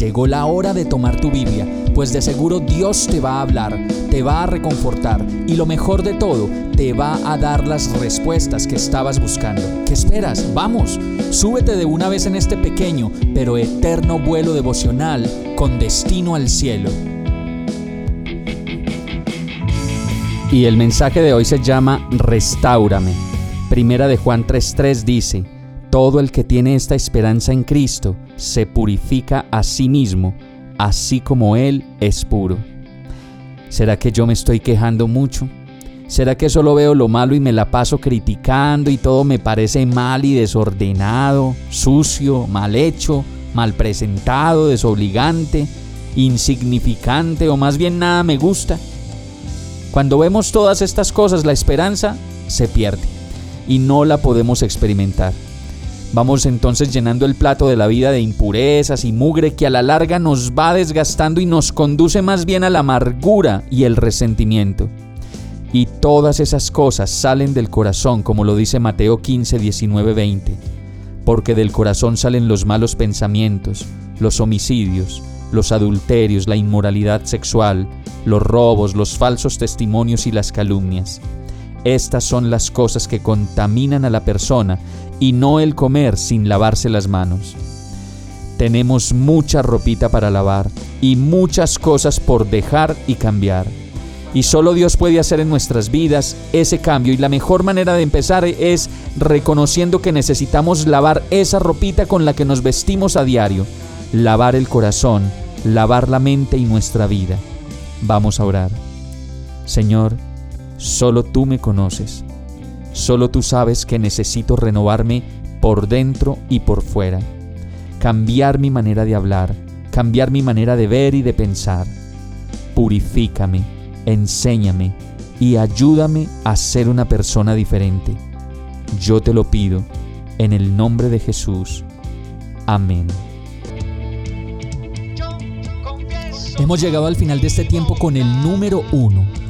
Llegó la hora de tomar tu Biblia, pues de seguro Dios te va a hablar, te va a reconfortar y lo mejor de todo, te va a dar las respuestas que estabas buscando. ¿Qué esperas? Vamos, súbete de una vez en este pequeño pero eterno vuelo devocional con destino al cielo. Y el mensaje de hoy se llama Restáurame. Primera de Juan 3:3 dice, todo el que tiene esta esperanza en Cristo se purifica a sí mismo, así como Él es puro. ¿Será que yo me estoy quejando mucho? ¿Será que solo veo lo malo y me la paso criticando y todo me parece mal y desordenado, sucio, mal hecho, mal presentado, desobligante, insignificante o más bien nada me gusta? Cuando vemos todas estas cosas, la esperanza se pierde y no la podemos experimentar. Vamos entonces llenando el plato de la vida de impurezas y mugre que a la larga nos va desgastando y nos conduce más bien a la amargura y el resentimiento. Y todas esas cosas salen del corazón, como lo dice Mateo 15, 19, 20. Porque del corazón salen los malos pensamientos, los homicidios, los adulterios, la inmoralidad sexual, los robos, los falsos testimonios y las calumnias. Estas son las cosas que contaminan a la persona y no el comer sin lavarse las manos. Tenemos mucha ropita para lavar y muchas cosas por dejar y cambiar. Y solo Dios puede hacer en nuestras vidas ese cambio y la mejor manera de empezar es reconociendo que necesitamos lavar esa ropita con la que nos vestimos a diario, lavar el corazón, lavar la mente y nuestra vida. Vamos a orar. Señor, solo tú me conoces Solo tú sabes que necesito renovarme por dentro y por fuera, cambiar mi manera de hablar, cambiar mi manera de ver y de pensar. Purifícame, enséñame y ayúdame a ser una persona diferente. Yo te lo pido en el nombre de Jesús. Amén. Hemos llegado al final de este tiempo con el número uno